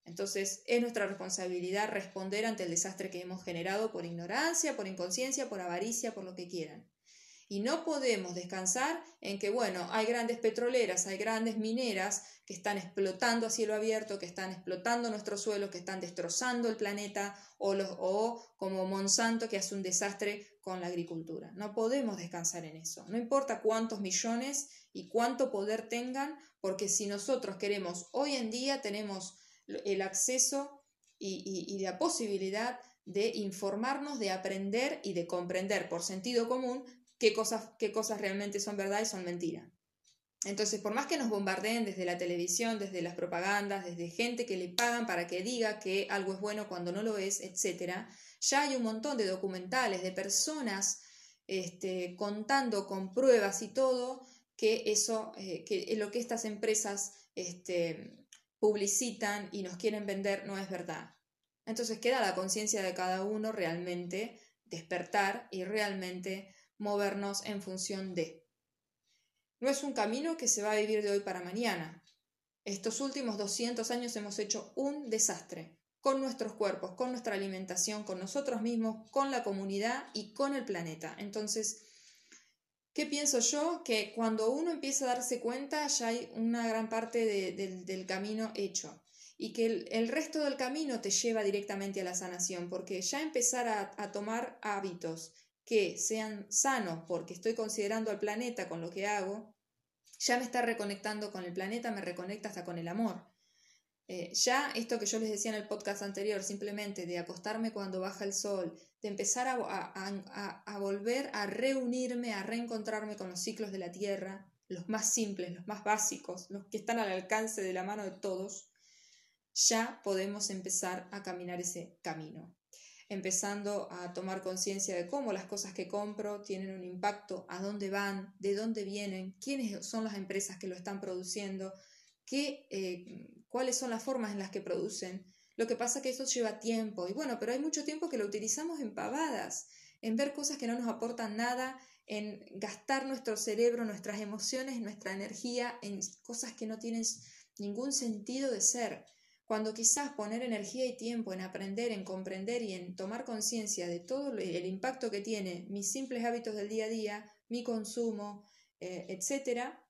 Speaker 1: Entonces es nuestra responsabilidad responder ante el desastre que hemos generado por ignorancia, por inconsciencia, por avaricia, por lo que quieran. Y no podemos descansar en que, bueno, hay grandes petroleras, hay grandes mineras que están explotando a cielo abierto, que están explotando nuestros suelos, que están destrozando el planeta, o, los, o como Monsanto que hace un desastre con la agricultura. No podemos descansar en eso. No importa cuántos millones y cuánto poder tengan, porque si nosotros queremos, hoy en día tenemos el acceso y, y la posibilidad de informarnos, de aprender y de comprender por sentido común qué cosas, qué cosas realmente son verdad y son mentira. Entonces, por más que nos bombardeen desde la televisión, desde las propagandas, desde gente que le pagan para que diga que algo es bueno cuando no lo es, etc., ya hay un montón de documentales de personas este, contando con pruebas y todo que eso, eh, que lo que estas empresas este, publicitan y nos quieren vender no es verdad. Entonces queda la conciencia de cada uno realmente despertar y realmente movernos en función de. No es un camino que se va a vivir de hoy para mañana. Estos últimos 200 años hemos hecho un desastre con nuestros cuerpos, con nuestra alimentación, con nosotros mismos, con la comunidad y con el planeta. Entonces, ¿qué pienso yo? Que cuando uno empieza a darse cuenta ya hay una gran parte del camino hecho y que el, resto del camino te lleva directamente a la sanación, porque ya empezar a tomar hábitos que sean sanos porque estoy considerando al planeta con lo que hago, ya me está reconectando con el planeta, me reconecta hasta con el amor. Eh, ya esto que yo les decía en el podcast anterior, simplemente de acostarme cuando baja el sol, de empezar a, a, a, volver a reunirme, a reencontrarme con los ciclos de la Tierra, los más simples, los más básicos, los que están al alcance de la mano de todos, ya podemos empezar a caminar ese camino empezando a tomar conciencia de cómo las cosas que compro tienen un impacto, a dónde van, de dónde vienen, quiénes son las empresas que lo están produciendo, qué, eh, cuáles son las formas en las que producen. Lo que pasa es que eso lleva tiempo y bueno, pero hay mucho tiempo que lo utilizamos en pavadas, en ver cosas que no nos aportan nada, en gastar nuestro cerebro, nuestras emociones, nuestra energía en cosas que no tienen ningún sentido de ser cuando quizás poner energía y tiempo en aprender, en comprender y en tomar conciencia de todo el impacto que tiene mis simples hábitos del día a día, mi consumo, eh, etcétera,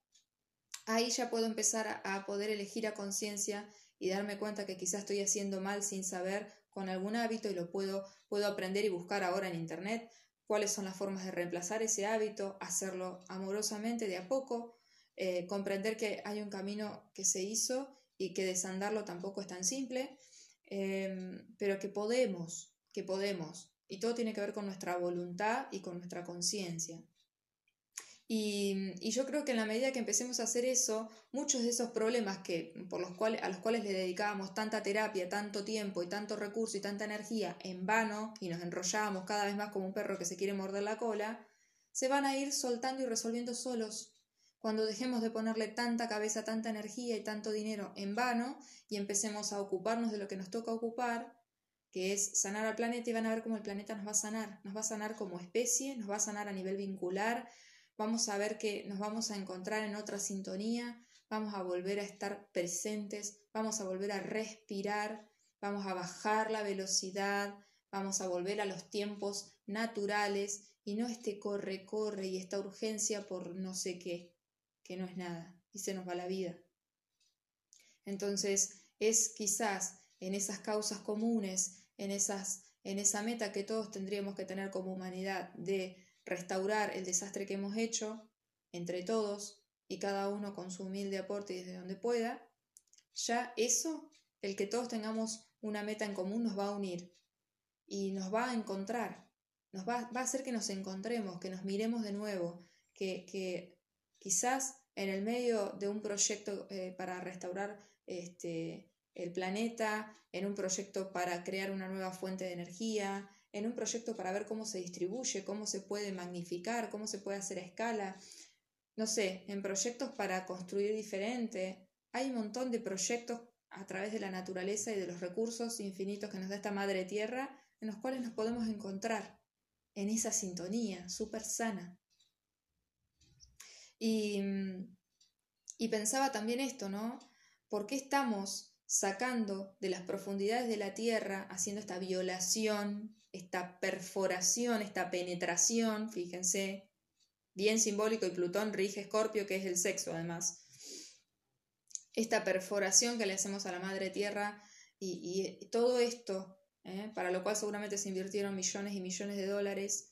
Speaker 1: ahí ya puedo empezar a, poder elegir a conciencia y darme cuenta que quizás estoy haciendo mal sin saber con algún hábito y lo puedo, puedo aprender y buscar ahora en Internet cuáles son las formas de reemplazar ese hábito, hacerlo amorosamente de a poco, eh, comprender que hay un camino que se hizo y que desandarlo tampoco es tan simple, em, pero que podemos, que podemos. Y todo tiene que ver con nuestra voluntad y con nuestra conciencia. Y, yo creo que en la medida que empecemos a hacer eso, muchos de esos problemas que, por los a los cuales le dedicábamos tanta terapia, tanto tiempo y tanto recurso y tanta energía en vano y nos enrollábamos cada vez más como un perro que se quiere morder la cola, se van a ir soltando y resolviendo solos cuando dejemos de ponerle tanta cabeza, tanta energía y tanto dinero en vano y empecemos a ocuparnos de lo que nos toca ocupar, que es sanar al planeta y van a ver cómo el planeta nos va a sanar, nos va a sanar como especie, nos va a sanar a nivel vincular, vamos a ver que nos vamos a encontrar en otra sintonía, vamos a volver a estar presentes, vamos a volver a respirar, vamos a bajar la velocidad, vamos a volver a los tiempos naturales y no este corre, corre y esta urgencia por no sé qué que no es nada y se nos va la vida. Entonces es quizás en esas causas comunes, en, esas, en esa meta que todos tendríamos que tener como humanidad de restaurar el desastre que hemos hecho entre todos y cada uno con su humilde aporte desde donde pueda, ya eso, el que todos tengamos una meta en común nos va a unir y nos va a encontrar, nos va, va a hacer que nos encontremos, que nos miremos de nuevo, que, que quizás en el medio de un proyecto eh, para restaurar este, el planeta, en un proyecto para crear una nueva fuente de energía, en un proyecto para ver cómo se distribuye, cómo se puede magnificar, cómo se puede hacer a escala, no sé, en proyectos para construir diferente. Hay un montón de proyectos a través de la naturaleza y de los recursos infinitos que nos da esta madre tierra, en los cuales nos podemos encontrar en esa sintonía súper sana. Y, y pensaba también esto, ¿no? ¿Por qué estamos sacando de las profundidades de la Tierra, haciendo esta violación, esta perforación, esta penetración, fíjense, bien simbólico y Plutón rige Escorpio, que es el sexo además. Esta perforación que le hacemos a la Madre Tierra y, todo esto, ¿eh? para lo cual seguramente se invirtieron millones y millones de dólares,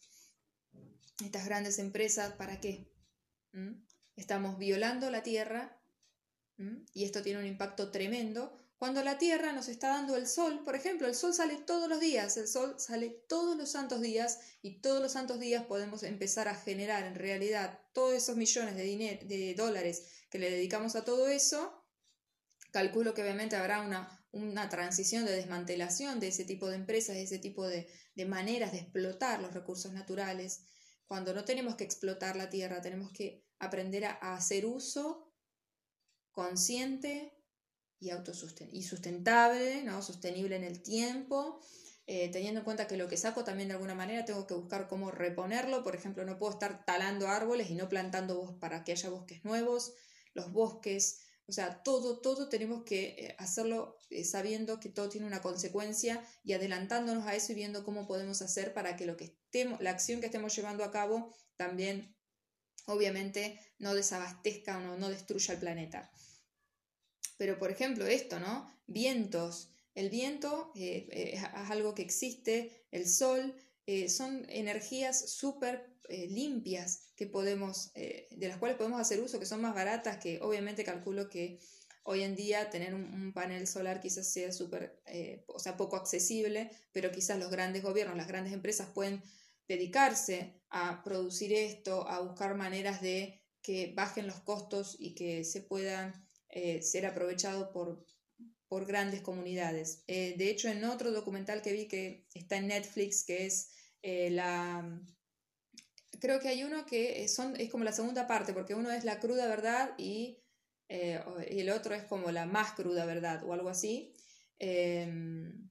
Speaker 1: estas grandes empresas, ¿para qué? Estamos violando la tierra y esto tiene un impacto tremendo Cuando la Tierra nos está dando el sol, por ejemplo, el sol sale todos los días, el sol sale todos los santos días y todos los santos días podemos empezar a generar en realidad todos esos millones de, de dólares que le dedicamos a todo eso. Calculo que obviamente habrá una, una transición de desmantelación de ese tipo de empresas, de ese tipo de, de maneras de explotar los recursos naturales. Cuando no tenemos que explotar la tierra, tenemos que aprender a, hacer uso consciente y, y sustentable, ¿no? sostenible en el tiempo, eh, teniendo en cuenta que lo que saco también de alguna manera tengo que buscar cómo reponerlo. Por ejemplo, no puedo estar talando árboles y no plantando para que haya bosques nuevos. Los bosques, o sea, todo, todo tenemos que eh, hacerlo eh, sabiendo que todo tiene una consecuencia y adelantándonos a eso y viendo cómo podemos hacer para que lo que estemos, la acción que estemos llevando a cabo también, obviamente, no desabastezca o no destruya el planeta. Pero, por ejemplo, esto, ¿no? Vientos. El viento eh, es algo que existe, el sol, son energías súper limpias que podemos, de las cuales podemos hacer uso, que son más baratas, que obviamente calculo que hoy en día tener un, panel solar quizás sea súper, o sea, poco accesible, pero quizás los grandes gobiernos, las grandes empresas pueden dedicarse a producir esto, a buscar maneras de que bajen los costos y que se puedan eh, ser aprovechado por, por grandes comunidades. Eh, de hecho, en otro documental que vi que está en Netflix, que es eh, la... Creo que hay uno que son, es como la segunda parte, porque uno es la cruda verdad y, y el otro es como la más cruda verdad o algo así. Em,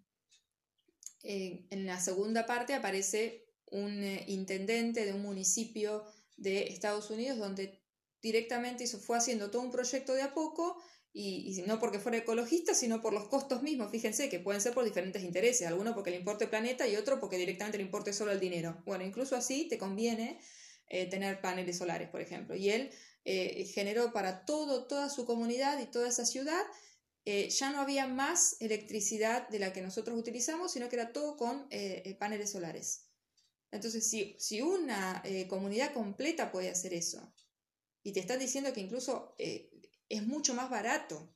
Speaker 1: en la segunda parte aparece un intendente de un municipio de Estados Unidos donde directamente se fue haciendo todo un proyecto de a poco y, no porque fuera ecologista, sino por los costos mismos. Fíjense que pueden ser por diferentes intereses, alguno porque le importe el planeta y otro porque directamente le importe solo el dinero. Bueno, incluso así te conviene eh, tener paneles solares, por ejemplo. Y él eh, generó para todo, toda su comunidad y toda esa ciudad, eh, ya no había más electricidad de la que nosotros utilizamos, sino que era todo con paneles solares. Entonces, si, si una comunidad completa puede hacer eso, y te están diciendo que incluso es mucho más barato.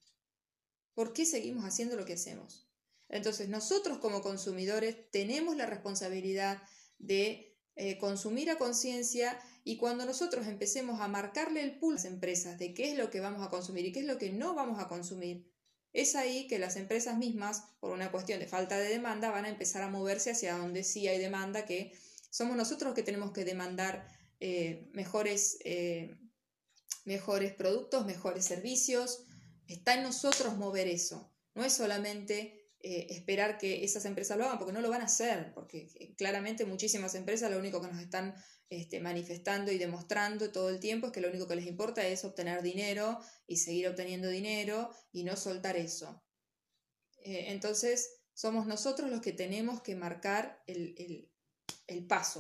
Speaker 1: ¿Por qué seguimos haciendo lo que hacemos? Entonces, nosotros como consumidores tenemos la responsabilidad de eh, consumir a conciencia y cuando nosotros empecemos a marcarle el pulso a las empresas de qué es lo que vamos a consumir y qué es lo que no vamos a consumir, es ahí que las empresas mismas, por una cuestión de falta de demanda, van a empezar a moverse hacia donde sí hay demanda, que somos nosotros los que tenemos que demandar eh, mejores mejores productos, mejores servicios. Está en nosotros mover eso. No es solamente eh, esperar que esas empresas lo hagan, porque no lo van a hacer, porque eh, claramente muchísimas empresas lo único que nos están este, manifestando y demostrando todo el tiempo es que lo único que les importa es obtener dinero y seguir obteniendo dinero y no soltar eso. Eh, entonces, somos nosotros los que tenemos que marcar el, paso.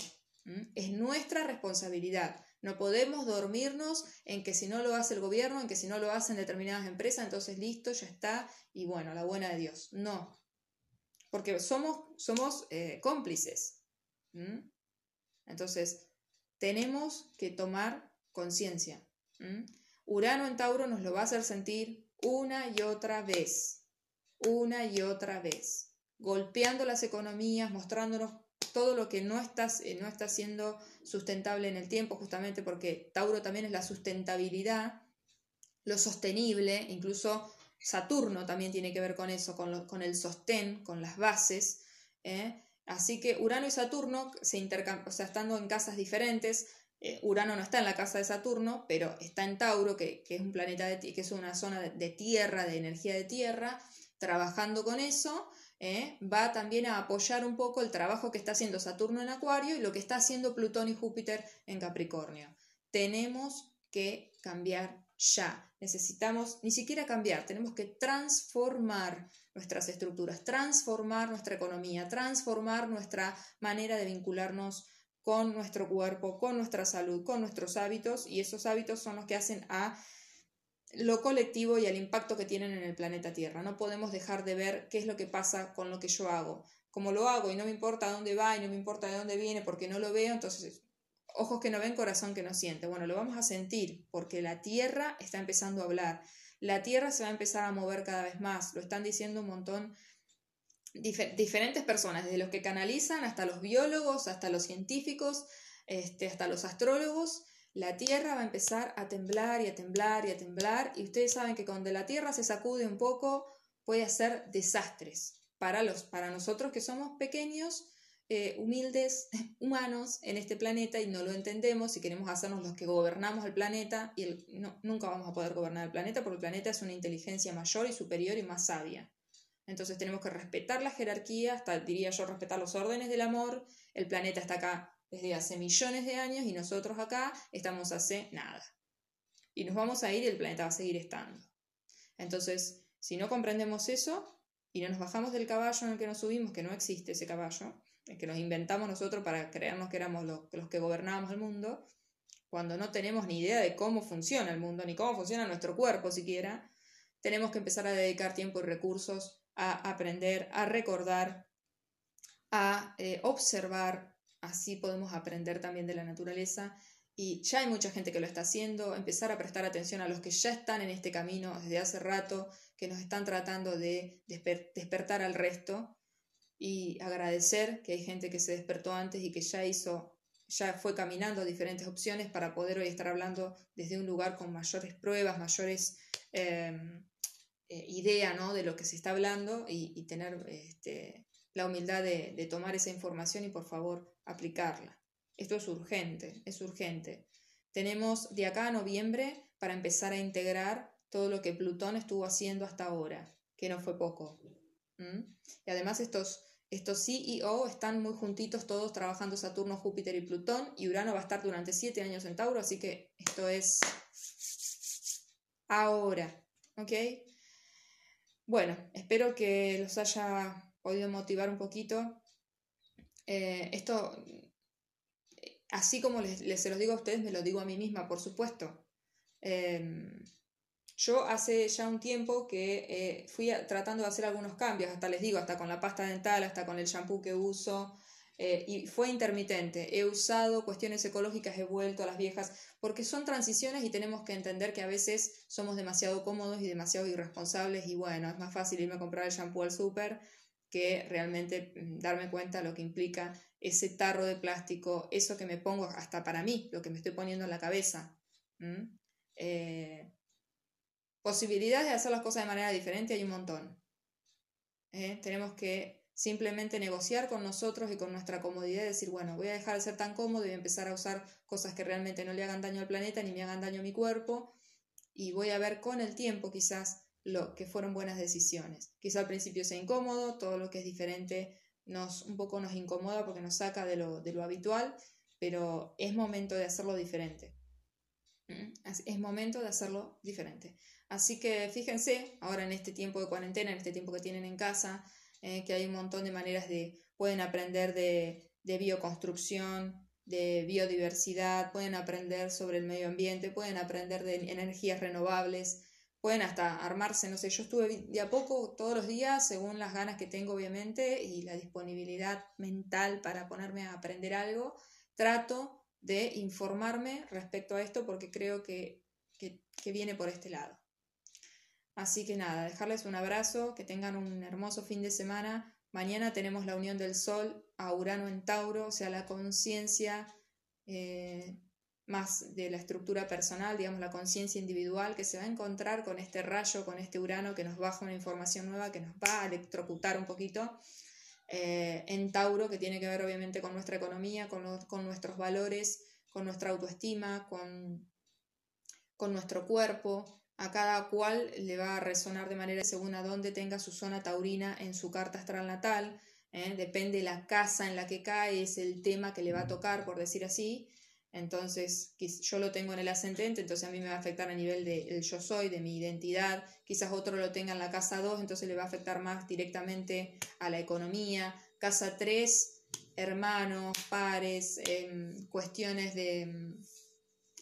Speaker 1: Es nuestra responsabilidad. No podemos dormirnos en que si no lo hace el gobierno, en que si no lo hacen determinadas empresas, entonces listo, ya está, y bueno, la buena de Dios. No, porque somos, somos eh, cómplices. Entonces, tenemos que tomar conciencia. Urano en Tauro nos lo va a hacer sentir una y otra vez, una y otra vez, golpeando las economías, mostrándonos todo lo que no está, eh, no está siendo sustentable en el tiempo, justamente porque Tauro también es la sustentabilidad, lo sostenible, incluso Saturno también tiene que ver con eso, con, con el sostén, con las bases. ¿eh? Así que Urano y Saturno se intercambian, o sea, estando en casas diferentes, eh, Urano no está en la casa de Saturno, pero está en Tauro, que, es un planeta de, que es una zona de tierra, de energía de tierra, trabajando con eso ¿eh? va también a apoyar un poco el trabajo que está haciendo Saturno en Acuario y lo que está haciendo Plutón y Júpiter en Capricornio. Tenemos que cambiar ya. Necesitamos ni siquiera cambiar, tenemos que transformar nuestras estructuras, transformar nuestra economía, transformar nuestra manera de vincularnos con nuestro cuerpo, con nuestra salud, con nuestros hábitos y esos hábitos son los que hacen a lo colectivo y el impacto que tienen en el planeta Tierra. No podemos dejar de ver qué es lo que pasa con lo que yo hago. Como lo hago y no me importa dónde va y no me importa de dónde viene porque no lo veo, entonces ojos que no ven, corazón que no siente. Bueno, lo vamos a sentir porque la Tierra está empezando a hablar. la Tierra se va a empezar a mover cada vez más. Lo están diciendo un montón diferentes personas, desde los que canalizan hasta los biólogos, hasta los científicos, este, hasta los astrólogos. La Tierra va a empezar a temblar y a temblar y a temblar. Y ustedes saben que cuando la Tierra se sacude un poco puede hacer desastres para, los, para nosotros que somos pequeños eh, humildes humanos en este planeta y no lo entendemos y queremos hacernos los que gobernamos el planeta y nunca vamos a poder gobernar el planeta porque el planeta es una inteligencia mayor y superior y más sabia. Entonces tenemos que respetar la jerarquía, hasta diría yo respetar los órdenes del amor. El planeta está acá desde hace millones de años y nosotros acá estamos hace nada. Y nos vamos a ir y el planeta va a seguir estando. Entonces, si no comprendemos eso y no nos bajamos del caballo en el que nos subimos, que no existe ese caballo, que nos inventamos nosotros para creernos que éramos los, los que gobernábamos el mundo, cuando no tenemos ni idea de cómo funciona el mundo, ni cómo funciona nuestro cuerpo siquiera, tenemos que empezar a dedicar tiempo y recursos a aprender, a recordar, a eh, observar, así podemos aprender también de la naturaleza. Y ya hay mucha gente que lo está haciendo, empezar a prestar atención a los que ya están en este camino desde hace rato, que nos están tratando de despertar al resto y agradecer que hay gente que se despertó antes y que ya hizo, ya fue caminando diferentes opciones para poder hoy estar hablando desde un lugar con mayores pruebas, mayores em, eh, idea ¿no? de lo que se está hablando y, tener este, la humildad de, de tomar esa información y por favor aplicarla. Esto es urgente, es urgente. Tenemos de acá a noviembre para empezar a integrar todo lo que Plutón estuvo haciendo hasta ahora, que no fue poco. Y además estos estos CEO están muy juntitos todos trabajando Saturno, Júpiter y Plutón y Urano va a estar durante siete años en Tauro, así que esto es ahora, ¿ok? Bueno, espero que los haya podido motivar un poquito. Eh, esto, así como les, se los digo a ustedes, me lo digo a mí misma, por supuesto. Em, yo hace ya un tiempo que eh, fui tratando de hacer algunos cambios, hasta les digo, hasta con la pasta dental, hasta con el shampoo que uso, eh, y fue intermitente. He usado cuestiones ecológicas, he vuelto a las viejas, porque son transiciones y tenemos que entender que a veces somos demasiado cómodos y demasiado irresponsables y bueno, es más fácil irme a comprar el shampoo al súper que realmente mm, darme cuenta lo que implica ese tarro de plástico, eso que me pongo hasta para mí, lo que me estoy poniendo en la cabeza. Posibilidades de hacer las cosas de manera diferente hay un montón. ¿eh? Tenemos que simplemente negociar con nosotros y con nuestra comodidad y decir, bueno, voy a dejar de ser tan cómodo y empezar a usar cosas que realmente no le hagan daño al planeta ni me hagan daño a mi cuerpo y voy a ver con el tiempo quizás lo que fueron buenas decisiones. Quizá al principio sea incómodo, todo lo que es diferente nos un poco nos incomoda porque nos saca de lo, de lo habitual, pero es momento de hacerlo diferente. ¿Mm? Es momento de hacerlo diferente. Así que fíjense, ahora en este tiempo de cuarentena, en este tiempo que tienen en casa, eh, que hay un montón de maneras de, pueden aprender de, de bioconstrucción, de biodiversidad, pueden aprender sobre el medio ambiente, pueden aprender de energías renovables, pueden hasta armarse, no sé, yo estuve de a poco todos los días, según las ganas que tengo obviamente y la disponibilidad mental para ponerme a aprender algo, trato de informarme respecto a esto porque creo que, que viene por este lado. Así que nada, dejarles un abrazo, que tengan un hermoso fin de semana. Mañana tenemos la unión del Sol a Urano en Tauro, o sea, la conciencia eh, más de la estructura personal, digamos, la conciencia individual que se va a encontrar con este rayo, con este Urano que nos baja una información nueva, que nos va a electrocutar un poquito. Eh, en Tauro, que tiene que ver obviamente con nuestra economía, con, con nuestros valores, con nuestra autoestima, con, con nuestro cuerpo, a cada cual le va a resonar de manera según a dónde tenga su zona taurina en su carta astral natal. ¿eh? Depende la casa en la que cae, es el tema que le va a tocar, por decir así. Entonces, yo lo tengo en el ascendente, entonces a mí me va a afectar a nivel de yo soy, de mi identidad. Quizás otro lo tenga en la casa 2, entonces le va a afectar más directamente a la economía. Casa 3, hermanos, pares, em, cuestiones de em,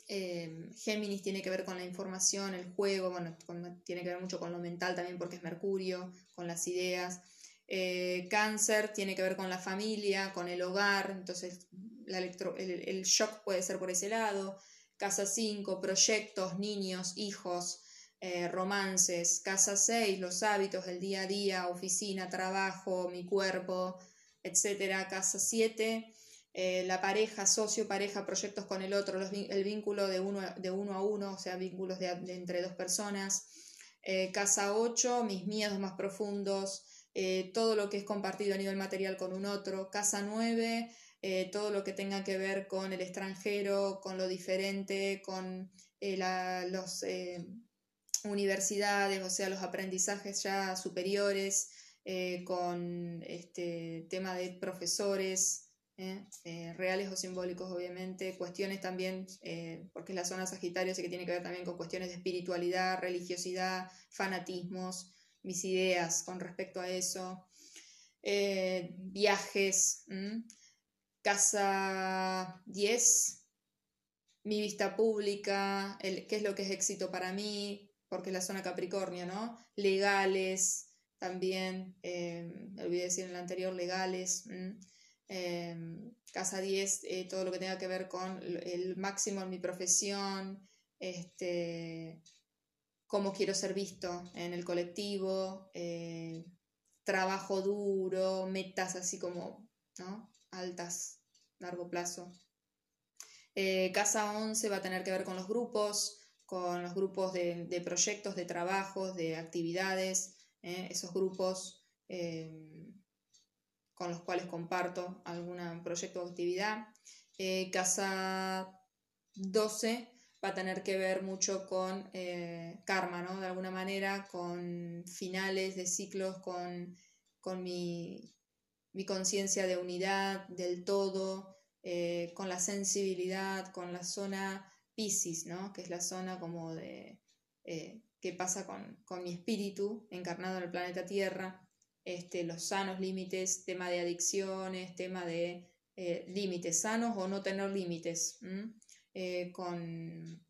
Speaker 1: Em, Géminis tiene que ver con la información, el juego, bueno, tiene que ver mucho con lo mental también porque es Mercurio, con las ideas. Eh, cáncer tiene que ver con la familia, con el hogar, entonces el, shock puede ser por ese lado. Casa 5, proyectos, niños, hijos, eh, romances, casa 6, los hábitos, el día a día, oficina, trabajo, mi cuerpo, etcétera, casa 7, eh, la pareja, socio, pareja, proyectos con el otro, el vínculo de uno, de uno a uno, o sea, vínculos de, entre dos personas, eh, casa 8, mis miedos más profundos, todo lo que es compartido a nivel material con un otro, casa 9, todo lo que tenga que ver con el extranjero, con lo diferente, con los universidades, o sea, los aprendizajes ya superiores, eh, con este tema de profesores, ¿eh? Eh, reales o simbólicos, obviamente, cuestiones también, porque es la zona Sagitario, así que tiene que ver también con cuestiones de espiritualidad, religiosidad, fanatismos, mis ideas con respecto a eso, viajes, casa 10, mi vista pública, el, qué es lo que es éxito para mí, porque es la zona Capricornio, ¿no? Legales también, eh, olvidé decir en el anterior, legales. Em, casa 10, eh, todo lo que tenga que ver con el máximo en mi profesión, este, cómo quiero ser visto en el colectivo, eh, trabajo duro, metas así como ¿no? altas, largo plazo. casa 11 va a tener que ver con los grupos, con los grupos de, proyectos, de trabajos, de actividades, ¿eh? esos grupos eh, con los cuales comparto algún proyecto o actividad. Eh, casa 12 va a tener que ver mucho con karma, ¿no? De alguna manera, con finales de ciclos, con, con mi, mi conciencia de unidad, del todo, con la sensibilidad, con la zona Pisces, ¿no? que es la zona como de eh, qué pasa con, mi espíritu encarnado en el planeta Tierra, este, los sanos límites, tema de adicciones, tema de eh, límites sanos o no tener límites, eh, con,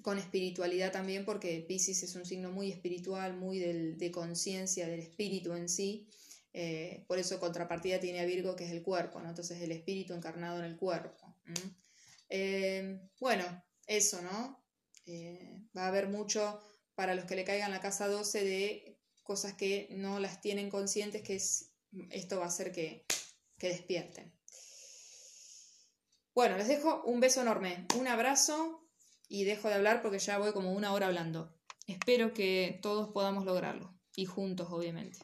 Speaker 1: con, espiritualidad también, porque Pisces es un signo muy espiritual, muy de conciencia del espíritu en sí. Por eso contrapartida tiene a Virgo, que es el cuerpo, entonces el espíritu encarnado en el cuerpo. bueno, eso, ¿no? Eh, va a haber mucho para los que le caigan la casa 12 de cosas que no las tienen conscientes, que esto va a hacer que, que despierten. Bueno, les dejo un beso enorme, un abrazo y dejo de hablar porque ya voy como una hora hablando. Espero que todos podamos lograrlo y juntos, obviamente.